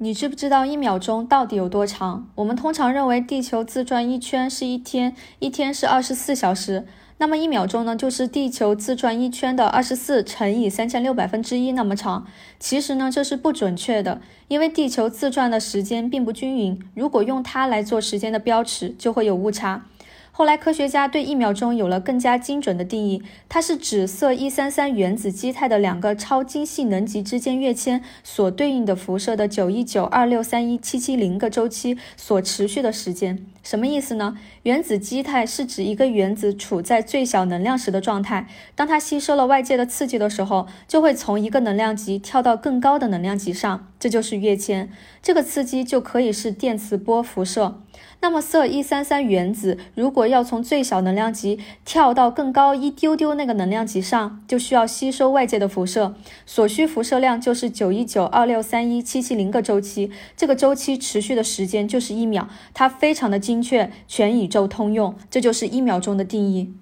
你知不知道一秒钟到底有多长？我们通常认为地球自转一圈是一天，一天是二十四小时，那么一秒钟呢，就是地球自转一圈的二十四乘以三千六百分之一那么长。其实呢，这是不准确的，因为地球自转的时间并不均匀，如果用它来做时间的标尺，就会有误差。后来，科学家对一秒钟有了更加精准的定义，它是指色一三三原子基态的两个超精细能级之间跃迁所对应的辐射的九一九二六三一七七零个周期所持续的时间。什么意思呢？原子基态是指一个原子处在最小能量时的状态，当它吸收了外界的刺激的时候，就会从一个能量级跳到更高的能量级上，这就是跃迁。这个刺激就可以是电磁波辐射。那么，铯一三三原子如果要从最小能量级跳到更高一丢丢那个能量级上，就需要吸收外界的辐射，所需辐射量就是九一九二六三一七七零个周期，这个周期持续的时间就是一秒，它非常的精确，全宇宙通用，这就是一秒钟的定义。